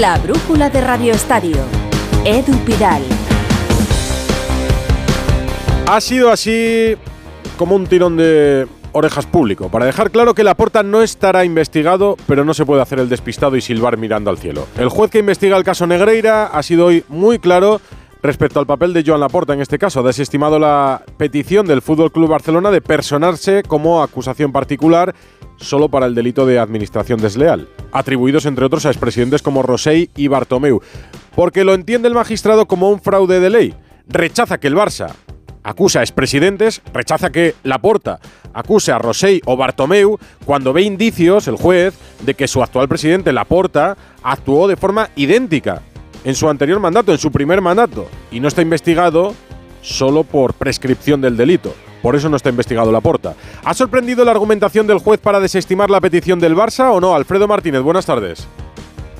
La brújula de Radio Estadio. Edu Pidal. Ha sido así como un tirón de orejas público, para dejar claro que Laporta no estará investigado, pero no se puede hacer el despistado y silbar mirando al cielo. El juez que investiga el caso Negreira ha sido hoy muy claro respecto al papel de Joan Laporta en este caso. Ha desestimado la petición del Fútbol Club Barcelona de personarse como acusación particular solo para el delito de administración desleal, atribuidos entre otros a expresidentes como Rosell y Bartomeu, porque lo entiende el magistrado como un fraude de ley. Rechaza que el Barça acusa a expresidentes, rechaza que Laporta acuse a Rosell o Bartomeu cuando ve indicios, el juez, de que su actual presidente, Laporta, actuó de forma idéntica en su anterior mandato, en su primer mandato, y no está investigado solo por prescripción del delito. Por eso no está investigado Laporta. ¿Ha sorprendido la argumentación del juez para desestimar la petición del Barça o no? Alfredo Martínez, buenas tardes.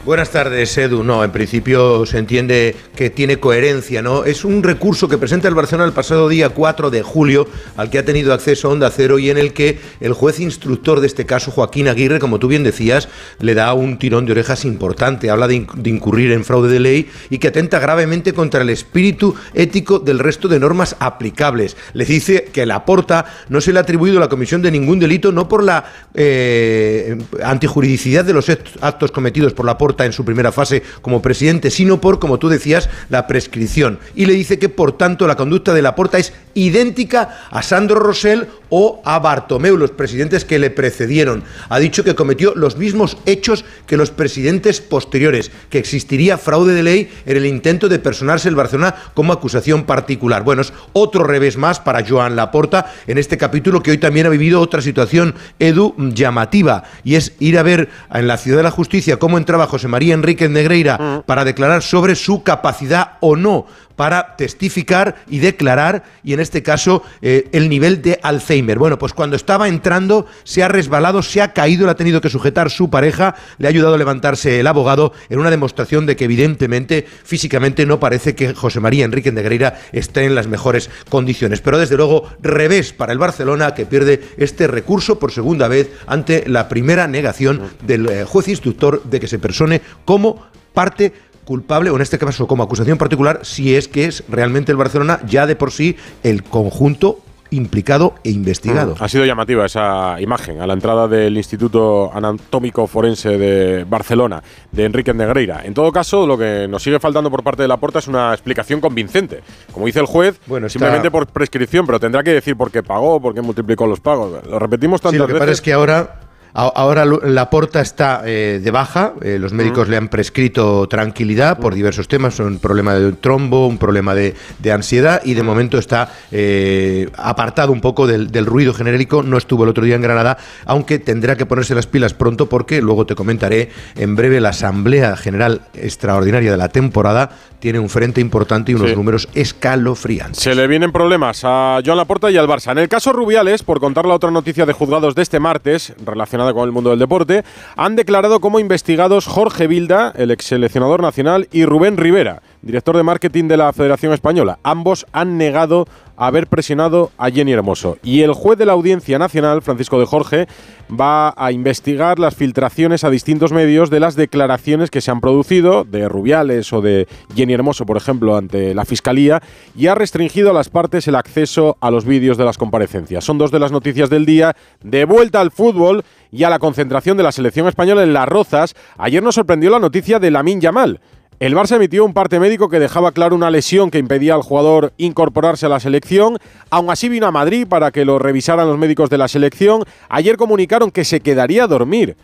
Buenas tardes, Edu. No, en principio se entiende que tiene coherencia, ¿no? Es un recurso que presenta el Barcelona el pasado día 4 de julio, al que ha tenido acceso Onda Cero y en el que el juez instructor de este caso, Joaquín Aguirre, como tú bien decías, le da un tirón de orejas importante. Habla de, incurrir en fraude de ley y que atenta gravemente contra el espíritu ético del resto de normas aplicables. Le dice que la porta no se le ha atribuido la comisión de ningún delito, no por la eh, antijuridicidad de los actos cometidos por la porta en su primera fase como presidente, sino por, como tú decías, la prescripción. Y le dice que, por tanto, la conducta de Laporta es idéntica a Sandro Rosell o a Bartomeu, los presidentes que le precedieron. Ha dicho que cometió los mismos hechos que los presidentes posteriores, que existiría fraude de ley en el intento de personarse el Barcelona como acusación particular. Bueno, es otro revés más para Joan Laporta en este capítulo que hoy también ha vivido otra situación, Edu, llamativa, y es ir a ver en la Ciudad de la Justicia cómo entraba José María Enrique Negreira mm. para declarar sobre su capacidad o no para testificar y declarar, y en este caso eh, el nivel de Alzheimer. Bueno, pues cuando estaba entrando se ha resbalado, se ha caído, le ha tenido que sujetar su pareja, le ha ayudado a levantarse el abogado en una demostración de que evidentemente físicamente no parece que José María Enrique Negreira esté en las mejores condiciones. Pero desde luego, revés para el Barcelona que pierde este recurso por segunda vez ante la primera negación del eh, juez instructor de que se persone como parte culpable, o en este caso como acusación particular, si es que es realmente el Barcelona ya de por sí el conjunto implicado e investigado. Mm, ha sido llamativa esa imagen a la entrada del Instituto Anatómico Forense de Barcelona, de Enrique Negreira. En todo caso, lo que nos sigue faltando por parte de la Porta es una explicación convincente. Como dice el juez, bueno, simplemente por prescripción, pero tendrá que decir por qué pagó, por qué multiplicó los pagos. Lo repetimos tantas sí, lo que pasa es que ahora Ahora la porta está eh, de baja, eh, los médicos le han prescrito tranquilidad por diversos temas, un problema de trombo, un problema de, ansiedad y de momento está eh, apartado un poco del, del, ruido genérico, no estuvo el otro día en Granada, aunque tendrá que ponerse las pilas pronto porque luego te comentaré en breve la Asamblea General Extraordinaria de la temporada tiene un frente importante y unos números escalofriantes. Se le vienen problemas a Joan Laporta y al Barça. En el caso Rubiales, por contar la otra noticia de juzgados de este martes, relacionada con el mundo del deporte, han declarado como investigados Jorge Vilda, el ex seleccionador nacional, y Rubén Rivera, director de marketing de la Federación Española. Ambos han negado haber presionado a Jenny Hermoso. Y el juez de la Audiencia Nacional, Francisco de Jorge, va a investigar las filtraciones a distintos medios de las declaraciones que se han producido de Rubiales o de Jenny Hermoso, por ejemplo, ante la Fiscalía, y ha restringido a las partes el acceso a los vídeos de las comparecencias. Son dos de las noticias del día. De vuelta al fútbol y a la concentración de la selección española en Las Rozas, ayer nos sorprendió la noticia de Lamin Yamal. El Barça emitió un parte médico que dejaba claro una lesión que impedía al jugador incorporarse a la selección. Aún así vino a Madrid para que lo revisaran los médicos de la selección. Ayer comunicaron que se quedaría a dormir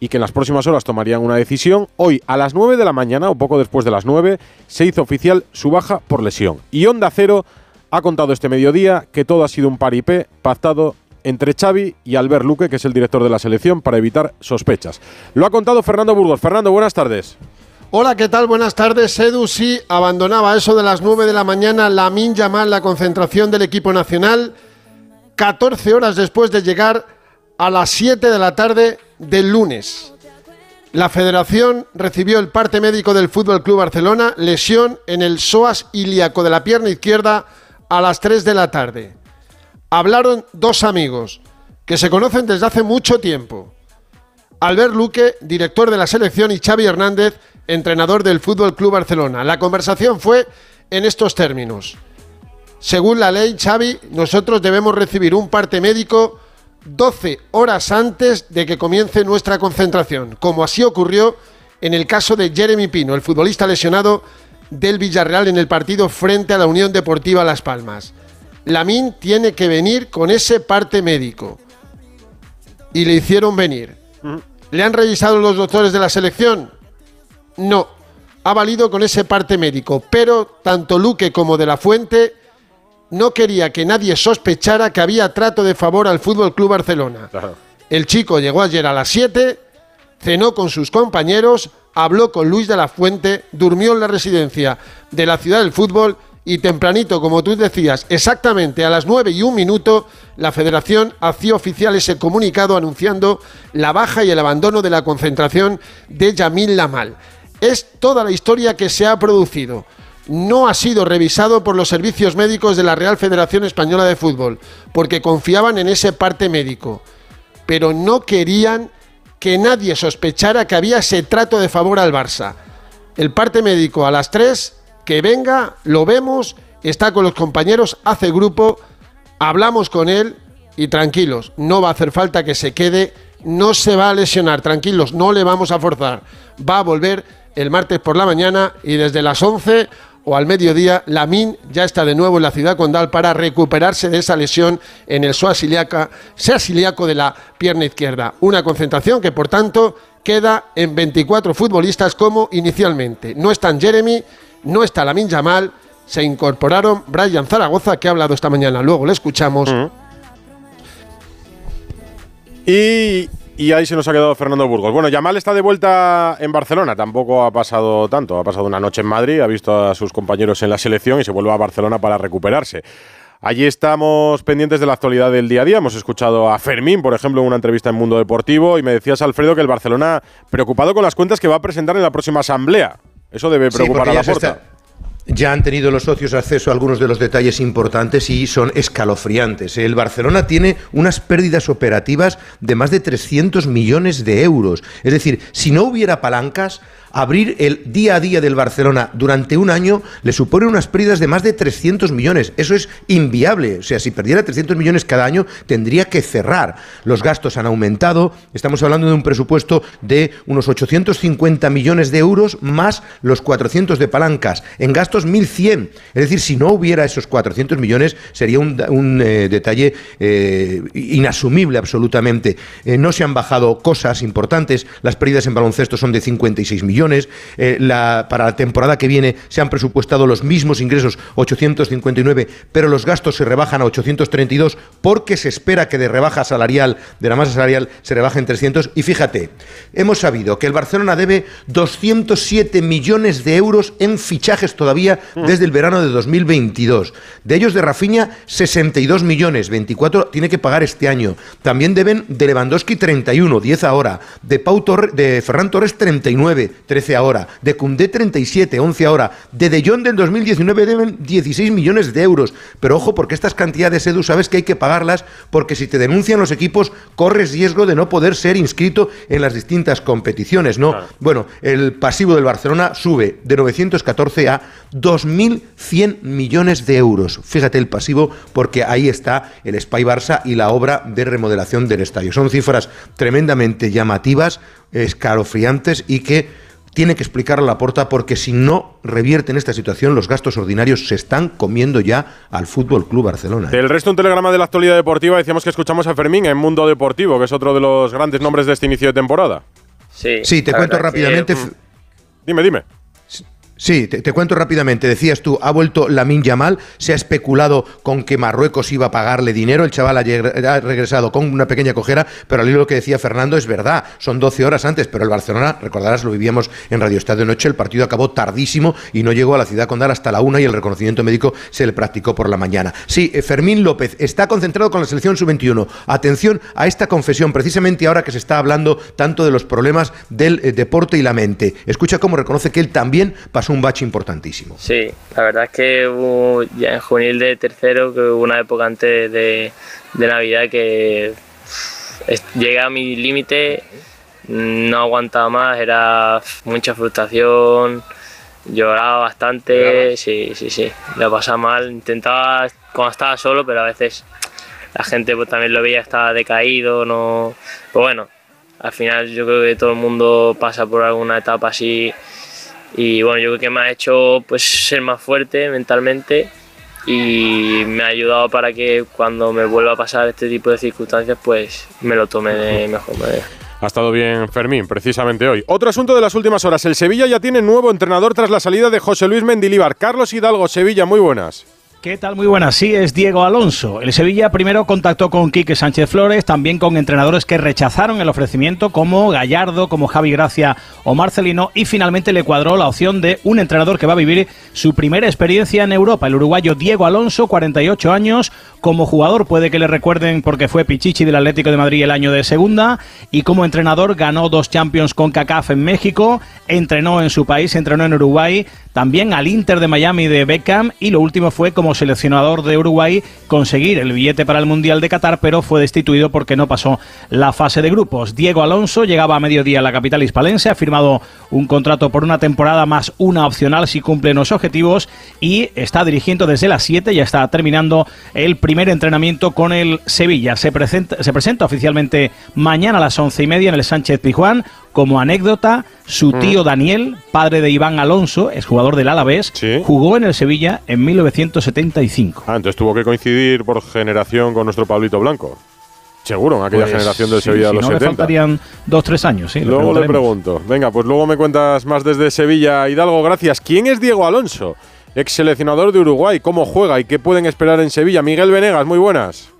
y que en las próximas horas tomarían una decisión. Hoy, a las 9 de la mañana, o poco después de las 9, se hizo oficial su baja por lesión. Y Onda Cero ha contado este mediodía que todo ha sido un paripé pactado entre Xavi y Albert Luque, que es el director de la selección, para evitar sospechas. Lo ha contado Fernando Burgos. Fernando, buenas tardes. Hola, ¿qué tal? Buenas tardes. Edu sí abandonaba eso de las 9 de la mañana la Min Yamal, la concentración del equipo nacional, 14 horas después de llegar a las 7 de la tarde del lunes. La federación recibió el parte médico del Fútbol Club Barcelona, lesión en el psoas ilíaco de la pierna izquierda a las 3 de la tarde. Hablaron dos amigos que se conocen desde hace mucho tiempo. Albert Luque, director de la selección, y Xavi Hernández, entrenador del Fútbol Club Barcelona. La conversación fue en estos términos. Según la ley, Xavi, nosotros debemos recibir un parte médico 12 horas antes de que comience nuestra concentración, como así ocurrió en el caso de Jeremy Pino, el futbolista lesionado del Villarreal en el partido frente a la Unión Deportiva Las Palmas. Lamin tiene que venir con ese parte médico. Y le hicieron venir. ¿Le han revisado los doctores de la selección? No. Ha valido con ese parte médico. Pero tanto Luque como de la Fuente no quería que nadie sospechara que había trato de favor al Fútbol Club Barcelona. El chico llegó ayer a las 7, cenó con sus compañeros, habló con Luis de la Fuente, durmió en la residencia de la ciudad del fútbol y tempranito, como tú decías, exactamente a las 9 y un minuto, la federación hacía oficial ese comunicado anunciando la baja y el abandono de la concentración de Yamil Lamal. Es toda la historia que se ha producido no ha sido revisado por los servicios médicos de la Real Federación Española de Fútbol, porque confiaban en ese parte médico, pero no querían que nadie sospechara que había ese trato de favor al Barça. El parte médico a las 3, que venga, lo vemos, está con los compañeros, hace grupo, hablamos con él y tranquilos, no va a hacer falta que se quede, no se va a lesionar, tranquilos, no le vamos a forzar, va a volver el martes por la mañana y desde las 11 o al mediodía, Lamin ya está de nuevo en la ciudad condal para recuperarse de esa lesión en el psoas ilíaco de la pierna izquierda. Una concentración que, por tanto, queda en 24 futbolistas como inicialmente. No están Jeremy, no está Lamin Yamal, se incorporaron Brian Zaragoza, que ha hablado esta mañana. Luego le escuchamos. Y y ahí se nos ha quedado Fernando Burgos. Bueno, Yamal está de vuelta en Barcelona. Tampoco ha pasado tanto. Ha pasado una noche en Madrid, ha visto a sus compañeros en la selección y se vuelve a Barcelona para recuperarse. Allí estamos pendientes de la actualidad del día a día. Hemos escuchado a Fermín, por ejemplo, en una entrevista en Mundo Deportivo y me decías, Alfredo, que el Barcelona preocupado con las cuentas que va a presentar en la próxima asamblea. Eso debe preocupar a la puerta. Ya han tenido los socios acceso a algunos de los detalles importantes y son escalofriantes. El Barcelona tiene unas pérdidas operativas de más de 300 millones de euros. Es decir, si no hubiera palancas, abrir el día a día del Barcelona durante un año le supone unas pérdidas de más de 300 millones. Eso es inviable. O sea, si perdiera 300 millones cada año, tendría que cerrar. Los gastos han aumentado. Estamos hablando de un presupuesto de unos 850 millones de euros más los 400 de palancas. En gastos 1.100. Es decir, si no hubiera esos 400 millones, sería un, eh, detalle eh, inasumible absolutamente. Eh, no se han bajado cosas importantes. Las pérdidas en baloncesto son de 56 millones eh, para la temporada que viene se han presupuestado los mismos ingresos, 859, pero los gastos se rebajan a 832 porque se espera que de rebaja salarial, de la masa salarial, se rebajen 300. Y fíjate, hemos sabido que el Barcelona debe 207 millones de euros en fichajes todavía mm. desde el verano de 2022. De ellos de Rafinha, 62 millones, 24 tiene que pagar este año. También deben de Lewandowski 31, 10 ahora. De, Pau de Ferran Torres 39, 13 ahora. De Cundé 37, 11 ahora. De De Jong del 2019 deben 16 millones de euros. Pero ojo, porque estas cantidades, Edu, sabes que hay que pagarlas porque si te denuncian los equipos corres riesgo de no poder ser inscrito en las distintas competiciones, ¿no? Bueno, el pasivo del Barcelona sube de 914 a 2.100 millones de euros. Fíjate el pasivo porque ahí está el Spy Barça y la obra de remodelación del estadio. Son cifras tremendamente llamativas, escalofriantes y que tiene que explicar a la porta porque si no revierte en esta situación, los gastos ordinarios se están comiendo ya al Fútbol Club Barcelona. ¿eh? El resto, un telegrama de la actualidad deportiva, decíamos que escuchamos a Fermín en Mundo Deportivo, que es otro de los grandes nombres de este inicio de temporada. Sí, sí te cuento rápidamente. Dime, dime. Sí, te, cuento rápidamente. Decías tú, ha vuelto Lamin Yamal, se ha especulado con que Marruecos iba a pagarle dinero, el chaval ha, regresado con una pequeña cojera, pero al lo que decía Fernando es verdad, son 12 horas antes, pero el Barcelona, recordarás, lo vivíamos en Radio Estadio Noche, el partido acabó tardísimo y no llegó a la ciudad condal hasta la una y el reconocimiento médico se le practicó por la mañana. Sí, eh, Fermín López está concentrado con la selección sub-21. Atención a esta confesión, precisamente ahora que se está hablando tanto de los problemas del eh, deporte y la mente. Escucha cómo reconoce que él también pasó un bache importantísimo. Sí, la verdad es que hubo, ya en juvenil de tercero, que hubo una época antes de, Navidad que llegué a mi límite no aguantaba más, era mucha frustración, lloraba bastante, sí, sí, sí, lo pasaba mal, intentaba cuando estaba solo, pero a veces la gente pues, también lo veía, estaba decaído, no, pero bueno, al final yo creo que todo el mundo pasa por alguna etapa así y bueno, yo creo que me ha hecho pues ser más fuerte mentalmente y me ha ayudado para que cuando me vuelva a pasar este tipo de circunstancias pues me lo tome de mejor manera. Ha estado bien Fermín, precisamente hoy. Otro asunto de las últimas horas. El Sevilla ya tiene nuevo entrenador tras la salida de José Luis Mendilíbar. Carlos Hidalgo, Sevilla, muy buenas. ¿Qué tal? Muy buenas. Sí, es Diego Alonso. El Sevilla primero contactó con Quique Sánchez Flores, también con entrenadores que rechazaron el ofrecimiento como Gallardo, como Javi Gracia o Marcelino y finalmente le cuadró la opción de un entrenador que va a vivir su primera experiencia en Europa, el uruguayo Diego Alonso, 48 años. Como jugador puede que le recuerden porque fue Pichichi del Atlético de Madrid el año de segunda y como entrenador ganó dos Champions con CACAF en México, entrenó en su país, entrenó en Uruguay, también al Inter de Miami de Beckham y lo último fue como seleccionador de Uruguay conseguir el billete para el Mundial de Qatar, pero fue destituido porque no pasó la fase de grupos. Diego Alonso llegaba a mediodía a la capital hispalense, ha firmado un contrato por una temporada más una opcional si cumplen los objetivos y está dirigiendo desde las 7, ya está terminando el primer entrenamiento con el Sevilla. Se presenta, se presenta oficialmente mañana a las once y media en el Sánchez Pijuán. Como anécdota, su Mm. tío Daniel, padre de Iván Alonso, es jugador del Alavés, Sí. jugó en el Sevilla en 1975. Ah, entonces tuvo que coincidir por generación con nuestro Pablito Blanco. Seguro, en aquella Pues, generación del sí, Sevilla de los no, le 70. faltarían dos, tres años, sí. luego le pregunto. Venga, pues luego me cuentas más desde Sevilla, Hidalgo. Gracias. ¿Quién es Diego Alonso? Ex seleccionador de Uruguay. ¿Cómo juega y qué pueden esperar en Sevilla? Miguel Venegas, muy buenas.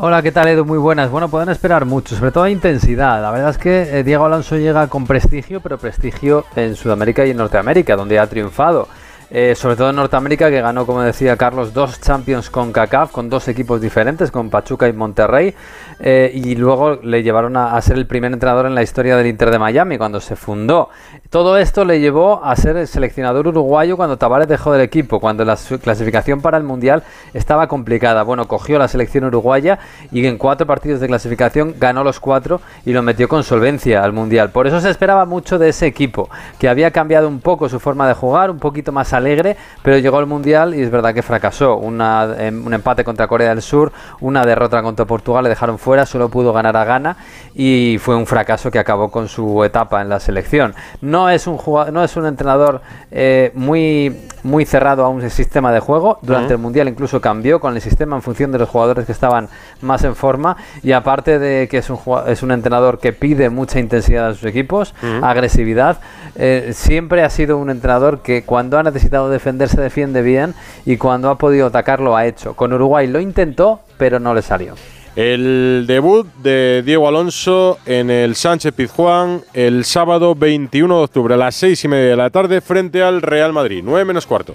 Hola, ¿qué tal Edu? Muy buenas. Bueno, pueden esperar mucho, sobre todo intensidad. La verdad es que eh, Diego Alonso llega con prestigio, pero prestigio en Sudamérica y en Norteamérica, donde ha triunfado. Eh, sobre todo en Norteamérica, que ganó, como decía Carlos, dos Champions con CACAF, con dos equipos diferentes, con Pachuca y Monterrey. eh, y luego le llevaron a, a ser el primer entrenador en la historia del Inter de Miami, cuando se fundó. Todo esto le llevó a ser el seleccionador uruguayo cuando Tavares dejó del equipo, cuando la clasificación para el Mundial estaba complicada. Bueno, cogió la selección uruguaya y en cuatro partidos de clasificación ganó los cuatro y lo metió con solvencia al Mundial. Por eso se esperaba mucho de ese equipo, que había cambiado un poco su forma de jugar, un poquito más alegre, pero llegó al Mundial y es verdad que fracasó. Una, em, un empate contra Corea del Sur, una derrota contra Portugal, le dejaron fuera, solo pudo ganar a Ghana y fue un fracaso que acabó con su etapa en la selección. No es un, jugador, no es un entrenador eh, muy, muy cerrado a un sistema de juego. Durante el Mundial incluso cambió con el sistema en función de los jugadores que estaban más en forma y aparte de que es un, es un entrenador que pide mucha intensidad a sus equipos, agresividad, eh, siempre ha sido un entrenador que cuando ha necesitado defenderse defiende bien y cuando ha podido atacar lo ha hecho. Con Uruguay lo intentó, pero no le salió. El debut de Diego Alonso en el Sánchez Pizjuán el sábado 21 de octubre a las seis y media de la tarde frente al Real Madrid, 9 menos cuarto.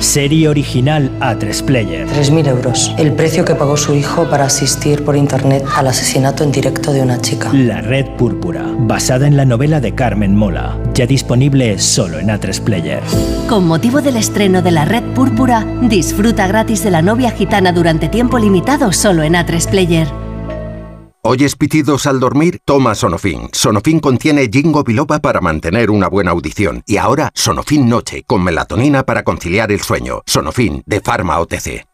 Serie original A3 Player. 3.000 euros. El precio que pagó su hijo para asistir por internet al asesinato en directo de una chica. La Red Púrpura, basada en la novela de Carmen Mola, ya disponible solo en A3 Player. Con motivo del estreno de La Red Púrpura, disfruta gratis de la novia gitana durante tiempo limitado solo en A3 Player. ¿Oyes pitidos al dormir? Toma Sonofin. Sonofin contiene ginkgo biloba para mantener una buena audición. Y ahora, Sonofin Noche, con melatonina para conciliar el sueño. Sonofin, de Pharma OTC.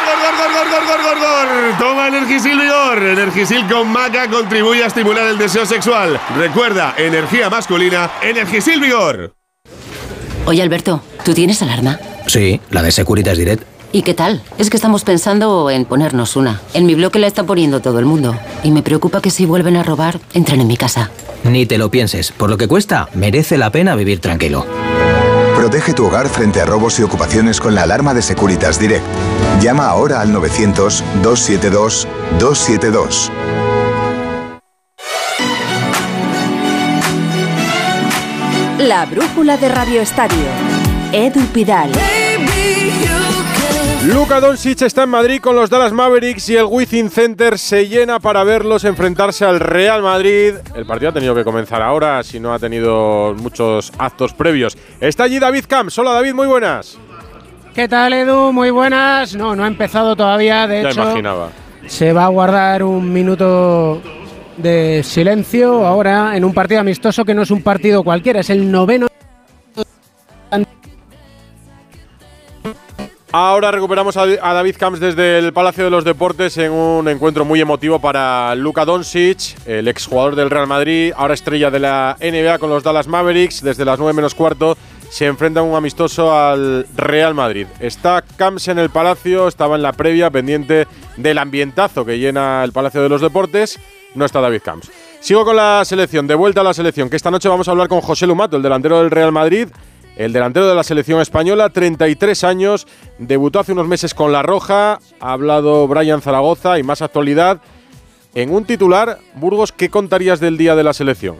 Energisil Vigor. Energisil con maca contribuye a estimular el deseo sexual. Recuerda, energía masculina, Energisil Vigor. Oye, Alberto, ¿tú tienes alarma? Sí, la de Securitas Direct. ¿Y qué tal? Es que estamos pensando en ponernos una. En mi bloque la está poniendo todo el mundo. Y me preocupa que si vuelven a robar, entren en mi casa. Ni te lo pienses. Por lo que cuesta, merece la pena vivir tranquilo. Protege tu hogar frente a robos y ocupaciones con la alarma de Securitas Direct. Llama ahora al 900-272-272. La brújula de Radio Estadio. Edu Pidal. Luka Doncic está en Madrid con los Dallas Mavericks y el Within Center se llena para verlos enfrentarse al Real Madrid. El partido ha tenido que comenzar ahora, si no ha tenido muchos actos previos. Está allí David Camps. Hola David, muy buenas. ¿Qué tal Edu? Muy buenas. No, no ha empezado todavía, de ya hecho. imaginaba. Se va a guardar un minuto de silencio ahora en un partido amistoso que no es un partido cualquiera, es el noveno. Ahora recuperamos a, David Camps desde el Palacio de los Deportes en un encuentro muy emotivo para Luka Doncic, el exjugador del Real Madrid, ahora estrella de la NBA con los Dallas Mavericks. Desde las 9 menos cuarto se enfrenta un amistoso al Real Madrid. Está Camps en el Palacio, estaba en la previa pendiente del ambientazo que llena el Palacio de los Deportes. No está David Camps. Sigo con la selección, de vuelta a la selección, que esta noche vamos a hablar con José Lumato, el delantero del Real Madrid. El delantero de la selección española, 33 años, debutó hace unos meses con La Roja, ha hablado Brian Zaragoza y más actualidad. En un titular, Burgos, ¿qué contarías del día de la selección?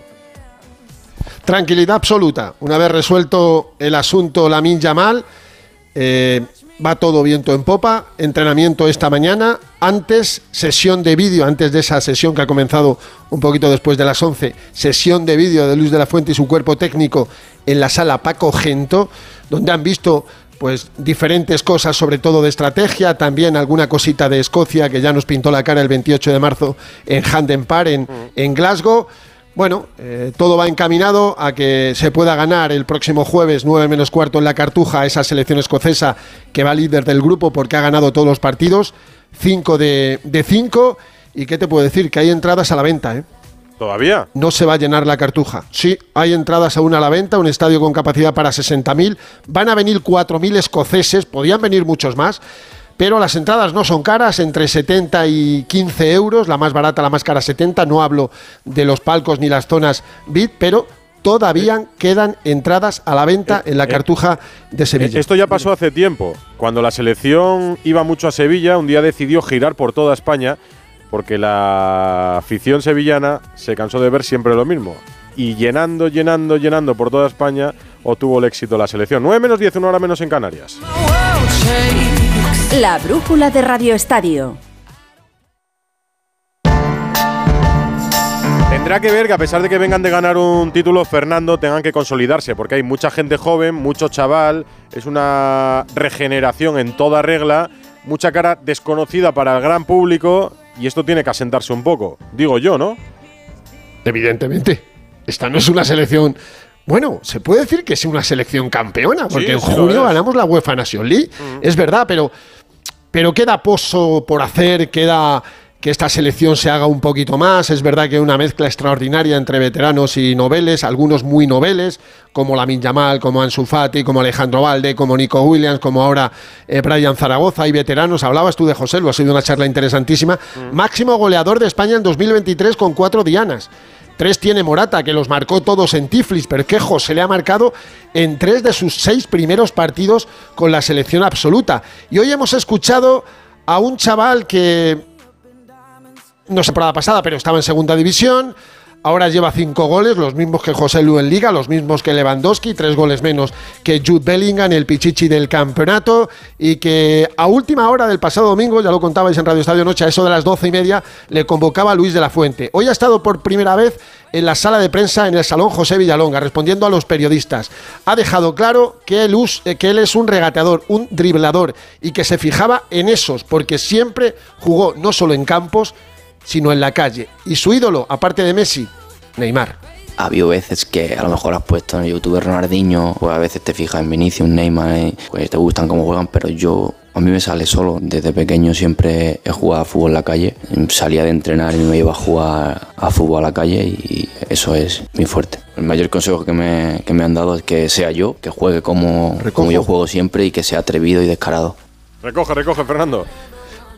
Tranquilidad absoluta. Una vez resuelto el asunto Lamin Yamal, eh, va todo viento en popa. Entrenamiento esta mañana. Antes, sesión de vídeo, antes de esa sesión que ha comenzado un poquito después de las 11, sesión de vídeo de Luis de la Fuente y su cuerpo técnico en la sala Paco Gento, donde han visto pues diferentes cosas, sobre todo de estrategia, también alguna cosita de Escocia que ya nos pintó la cara el 28 de marzo en Handen Park en, en Glasgow. Bueno, eh, todo va encaminado a que se pueda ganar el próximo jueves 9 menos cuarto en la Cartuja esa selección escocesa que va líder del grupo porque ha ganado todos los partidos, 5 de 5 y qué te puedo decir, que hay entradas a la venta, ¿eh? ¿Todavía? No se va a llenar la cartuja. Sí, hay entradas aún a la venta, un estadio con capacidad para 60.000. Van a venir 4.000 escoceses, podían venir muchos más, pero las entradas no son caras, entre 70 y 15 euros, la más barata, la más cara 70. No hablo de los palcos ni las zonas VIP, pero todavía quedan entradas a la venta en la cartuja de Sevilla. Esto ya pasó hace tiempo. Cuando la selección iba mucho a Sevilla, un día decidió girar por toda España porque la afición sevillana se cansó de ver siempre lo mismo. Y llenando, llenando, llenando por toda España, obtuvo el éxito la selección. 9 menos 10, una hora menos en Canarias. La brújula de Radio Estadio. Tendrá que ver que a pesar de que vengan de ganar un título, Fernando, tengan que consolidarse, porque hay mucha gente joven, mucho chaval, es una regeneración en toda regla, mucha cara desconocida para el gran público y esto tiene que asentarse un poco, digo yo, ¿no? Evidentemente. Esta no es una selección. Bueno, se puede decir que es una selección campeona, porque Sí, en junio ganamos la UEFA Nation League. Es verdad, pero, pero queda pozo por hacer, queda que esta selección se haga un poquito más. Es verdad que una mezcla extraordinaria entre veteranos y noveles, algunos muy noveles, como Lamin Yamal, como Ansu Fati, como Alejandro Valde, como Nico Williams, como ahora eh, Brian Zaragoza. Hay veteranos. Hablabas tú de José, lo ha sido una charla interesantísima. Máximo goleador de España en 2023 con cuatro dianas. Tres tiene Morata, que los marcó todos en Tiflis, pero que José le ha marcado en tres de sus seis primeros partidos con la selección absoluta. Y hoy hemos escuchado a un chaval que no temporada pasada, pero estaba en segunda división. Ahora lleva cinco goles, los mismos que José Lu en Liga, los mismos que Lewandowski, tres goles menos que Jude Bellingham, el pichichi del campeonato, y que a última hora del pasado domingo, ya lo contabais en Radio Estadio Noche, a eso de las doce y media, le convocaba a Luis de la Fuente. Hoy ha estado por primera vez en la sala de prensa en el Salón José Villalonga, respondiendo a los periodistas. Ha dejado claro que él, eh, que él es un regateador, un driblador, y que se fijaba en esos, porque siempre jugó no solo en campos, sino en la calle. Y su ídolo, aparte de Messi, Neymar. Ha habido veces que a lo mejor has puesto en YouTube Ronaldinho, pues a veces te fijas en Vinicius, Neymar, eh, pues te gustan cómo juegan, pero yo a mí me sale solo. Desde pequeño siempre he jugado a fútbol en la calle. Salía de entrenar y me iba a jugar a fútbol a la calle y eso es muy fuerte. El mayor consejo que me, que me han dado es que sea yo, que juegue como, como yo juego siempre y que sea atrevido y descarado. Recoge, recoge, Fernando.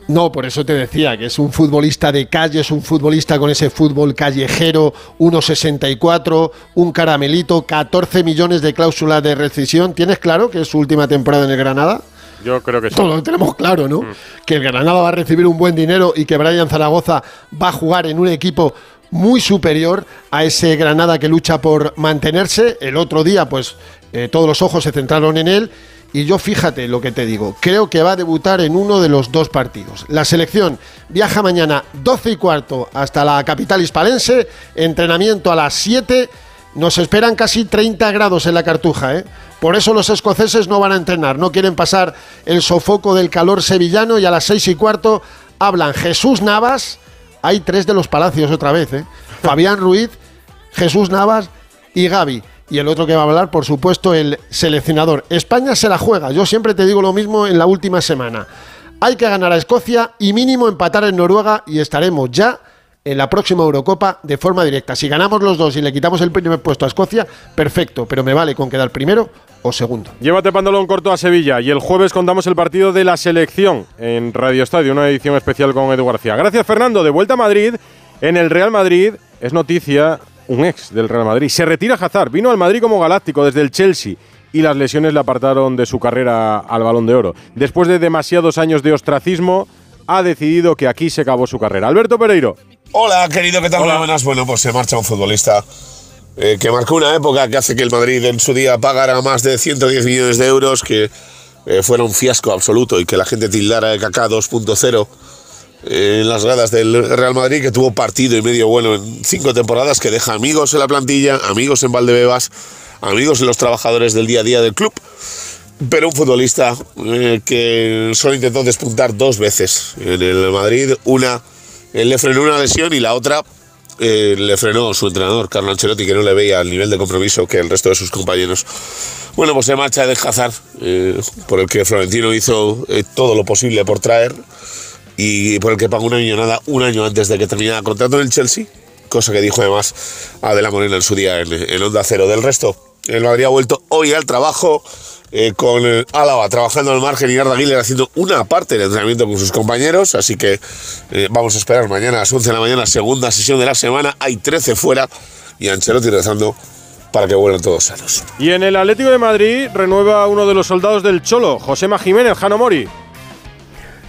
No, por eso te decía que es un futbolista de calle, es un futbolista con ese fútbol callejero, 1.64, un caramelito, 14 millones de cláusula de rescisión. ¿Tienes claro que es su última temporada en el Granada? Yo creo que sí. Todo lo tenemos claro, ¿no? Que el Granada va a recibir un buen dinero y que Brian Zaragoza va a jugar en un equipo muy superior a ese Granada que lucha por mantenerse. El otro día, pues eh, todos los ojos se centraron en él. Y yo fíjate lo que te digo, creo que va a debutar en uno de los dos partidos. La selección viaja mañana 12 y cuarto hasta la capital hispalense, entrenamiento a las 7, nos esperan casi 30 grados en la cartuja, ¿eh? Por eso los escoceses no van a entrenar, no quieren pasar el sofoco del calor sevillano y a las 6 y cuarto hablan Jesús Navas, hay tres de los palacios otra vez, ¿eh? Fabián Ruiz, Jesús Navas y Gaby. Y el otro que va a hablar, por supuesto, el seleccionador. España se la juega. Yo siempre te digo lo mismo en la última semana. Hay que ganar a Escocia y mínimo empatar en Noruega y estaremos ya en la próxima Eurocopa de forma directa. Si ganamos los dos y le quitamos el primer puesto a Escocia, perfecto, pero me vale con quedar primero o segundo. Llévate pantalón corto a Sevilla y el jueves contamos el partido de la selección en Radio Estadio, una edición especial con Edu García. Gracias Fernando, de vuelta a Madrid. En el Real Madrid es noticia un ex del Real Madrid. Se retira Hazard, vino al Madrid como galáctico desde el Chelsea y las lesiones le apartaron de su carrera al Balón de Oro. Después de demasiados años de ostracismo, ha decidido que aquí se acabó su carrera. Alberto Pereiro. Hola, querido, ¿qué tal? Hola. Buenas. Bueno, pues se marcha un futbolista eh, que marcó una época que hace que el Madrid en su día pagara más de 110 millones de euros, que eh, fuera un fiasco absoluto y que la gente tildara de KK 2.0 eh, en las gradas del Real Madrid, que tuvo partido y medio bueno en cinco temporadas, que deja amigos en la plantilla, amigos en Valdebebas, amigos en los trabajadores del día a día del club. Pero un futbolista eh, que solo intentó despuntar dos veces en el Madrid. Una le frenó una lesión y la otra eh, le frenó su entrenador, Carlo Ancelotti, que no le veía el nivel de compromiso que el resto de sus compañeros. Bueno, pues se marcha de Hazard, eh, por el que Florentino hizo eh, todo lo posible por traer y por el que pagó una millonada un año antes de que terminara el contrato en el Chelsea, cosa que dijo además Adela Morena en su día en, en Onda Cero. Del resto, el Madrid ha vuelto hoy al trabajo eh, con el Álava trabajando al margen y Arda Güler haciendo una parte del entrenamiento con sus compañeros. Así que eh, vamos a esperar mañana a las 11 de la mañana, segunda sesión de la semana. Hay 13 fuera y Ancelotti rezando para que vuelvan todos sanos. Y en el Atlético de Madrid renueva uno de los soldados del Cholo, Josema Jiménez, Jano Mori.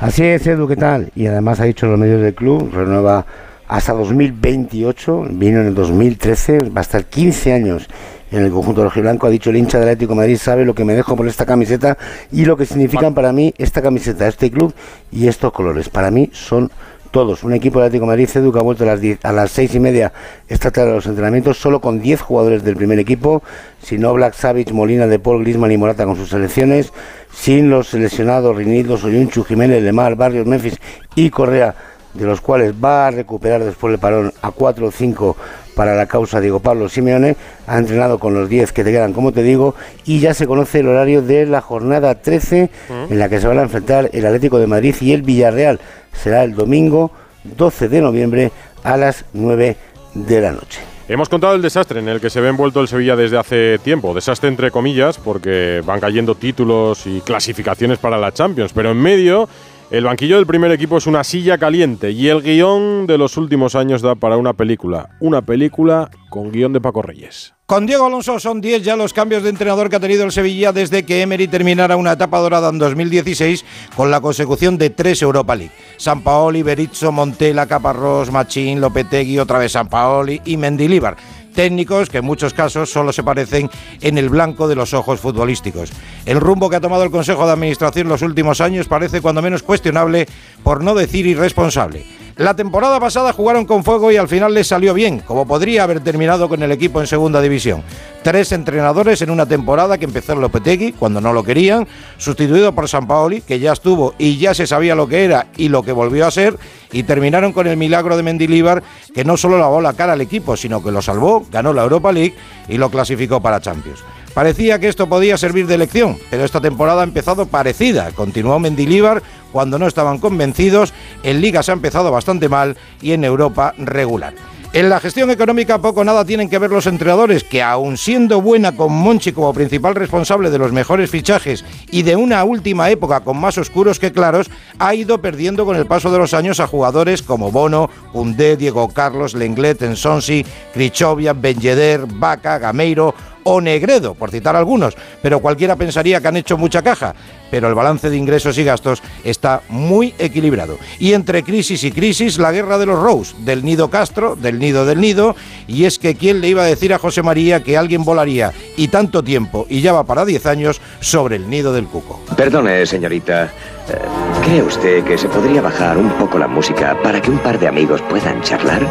Así es, Edu, ¿qué tal? Y además ha dicho en los medios del club, renueva hasta 2028, vino en el 2013, va a estar 15 años en el conjunto rojiblanco. Ha dicho el hincha del Atlético de Madrid, sabe lo que me dejo por esta camiseta y lo que significan para mí esta camiseta, este club y estos colores. Para mí son todos. Un equipo del Atlético de Madrid, Edu, que ha vuelto a las, 10 a las seis y media esta tarde a los entrenamientos, solo con 10 jugadores del primer equipo, sin Oblak, Savic, Molina, De Paul, Griezmann y Morata con sus selecciones, sin los seleccionados Rinildo, Soyunchu, Jiménez, Lemar, Barrios, Memphis y Correa, de los cuales va a recuperar después del parón a 4 o 5 para la causa Diego Pablo Simeone, ha entrenado con los 10 que te quedan, como te digo, y ya se conoce el horario de la jornada 13 en la que se van a enfrentar el Atlético de Madrid y el Villarreal. Será el domingo 12 de noviembre a las 9 de la noche. Hemos contado el desastre en el que se ve envuelto el Sevilla desde hace tiempo. Desastre entre comillas, porque van cayendo títulos y clasificaciones para la Champions. Pero en medio, el banquillo del primer equipo es una silla caliente y el guion de los últimos años da para una película. Una película con guion de Paco Reyes. Con Diego Alonso son 10 ya los cambios de entrenador que ha tenido el Sevilla desde que Emery terminara una etapa dorada en 2016 con la consecución de tres Europa League. San Paoli, Berizzo, Montela, Caparrós, Machín, Lopetegui, otra vez San Paoli y Mendilíbar técnicos que en muchos casos solo se parecen en el blanco de los ojos futbolísticos. El rumbo que ha tomado el Consejo de Administración los últimos años parece cuando menos cuestionable, por no decir irresponsable. La temporada pasada jugaron con fuego y al final les salió bien, como podría haber terminado con el equipo en segunda división. Tres entrenadores en una temporada que empezó Lopetegui, cuando no lo querían, sustituido por San Paoli, que ya estuvo y ya se sabía lo que era y lo que volvió a ser, y terminaron con el milagro de Mendilíbar, que no solo lavó la cara al equipo, sino que lo salvó, ganó la Europa League y lo clasificó para Champions. Parecía que esto podía servir de lección, pero esta temporada ha empezado parecida. Continuó Mendilíbar cuando no estaban convencidos, en Liga se ha empezado bastante mal y en Europa regular. En la gestión económica poco o nada tienen que ver los entrenadores, que aun siendo buena con Monchi como principal responsable de los mejores fichajes y de una última época con más oscuros que claros, ha ido perdiendo con el paso de los años a jugadores como Bono, Undé, Diego Carlos, Lenglet, Ensonsi, Krichovia, Benjeder, Vaca, Gameiro o Negredo, por citar algunos, pero cualquiera pensaría que han hecho mucha caja, pero el balance de ingresos y gastos está muy equilibrado. Y entre crisis y crisis, la guerra de los Rose, del nido Castro, del nido del nido, y es que quién le iba a decir a José María que alguien volaría y tanto tiempo, y ya va para 10 años, sobre el nido del cuco. Perdone, señorita. Eh, ¿Cree usted que se podría bajar un poco la música para que un par de amigos puedan charlar?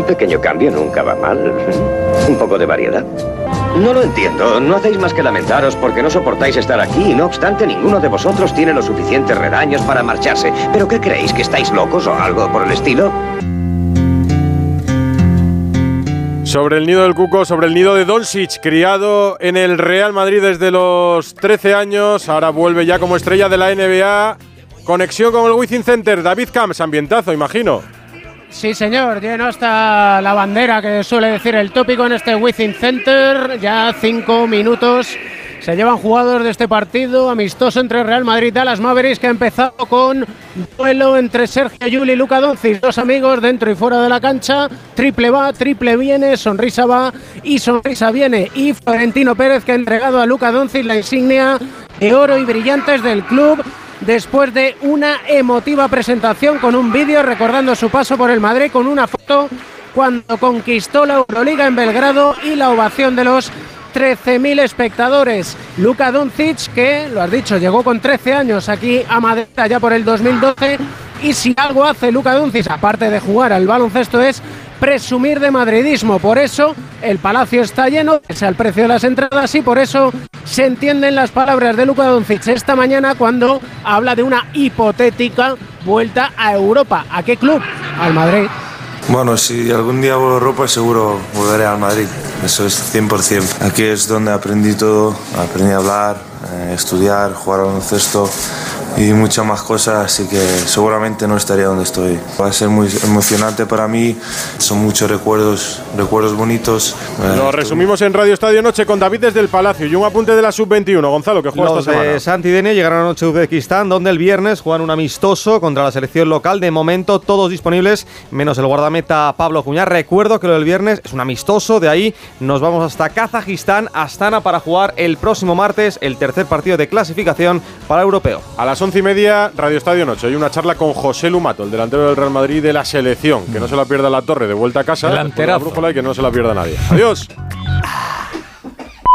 Un pequeño cambio nunca va mal. Un poco de variedad. No lo entiendo. No hacéis más que lamentaros porque no soportáis estar aquí y no obstante ninguno de vosotros tiene los suficientes redaños para marcharse. ¿Pero qué creéis? ¿Que estáis locos o algo por el estilo? Sobre el nido del Cuco, sobre el nido de Doncic, criado en el Real Madrid desde los 13 años, ahora vuelve ya como estrella de la NBA. Conexión con el Wizzing Center, David Camps, ambientazo, imagino. Sí, señor, lleno hasta la bandera que suele decir el tópico en este Wizzing Center. Ya cinco minutos se llevan jugadores de este partido amistoso entre Real Madrid y Dallas Mavericks que ha empezado con duelo entre Sergio Yuli y Luca Doncic, dos amigos dentro y fuera de la cancha. Triple va, triple viene, sonrisa va y sonrisa viene. Y Florentino Pérez que ha entregado a Luca Doncic la insignia de oro y brillantes del club después de una emotiva presentación con un vídeo recordando su paso por el Madrid con una foto cuando conquistó la Euroliga en Belgrado y la ovación de los 13.000 espectadores. Luka Doncic, que lo has dicho, llegó con 13 años aquí a Madrid ya por el 2012 y si algo hace Luka Doncic, aparte de jugar al baloncesto, es presumir de madridismo. Por eso el palacio está lleno, es el precio de las entradas y por eso se entienden las palabras de Luka Doncic esta mañana cuando habla de una hipotética vuelta a Europa. ¿A qué club? Al Madrid. Bueno, si algún día vuelvo a Europa, seguro volveré al Madrid. Eso es 100%. Aquí es donde aprendí todo. Aprendí a hablar, eh, estudiar, jugar al baloncesto y muchas más cosas, así que seguramente no estaría donde estoy. Va a ser muy emocionante para mí, son muchos recuerdos, recuerdos bonitos. Lo resumimos en Radio Estadio Noche con David desde el Palacio y un apunte de la Sub-21. Gonzalo, que juega Los esta semana. de Santidenia llegaron anoche a Uzbekistán, donde el viernes juegan un amistoso contra la selección local. De momento, todos disponibles, menos el guardameta Pablo Cuñar. Recuerdo que lo del viernes es un amistoso, de ahí nos vamos hasta Kazajistán, Astana, para jugar el próximo martes el tercer partido de clasificación para europeo. A las once y media, Radio Estadio Noche. Hay una charla con José Lumato, el delantero del Real Madrid de la selección. Que no se la pierda la torre de vuelta a casa. Delanterazo. la brújula y que no se la pierda nadie. Adiós.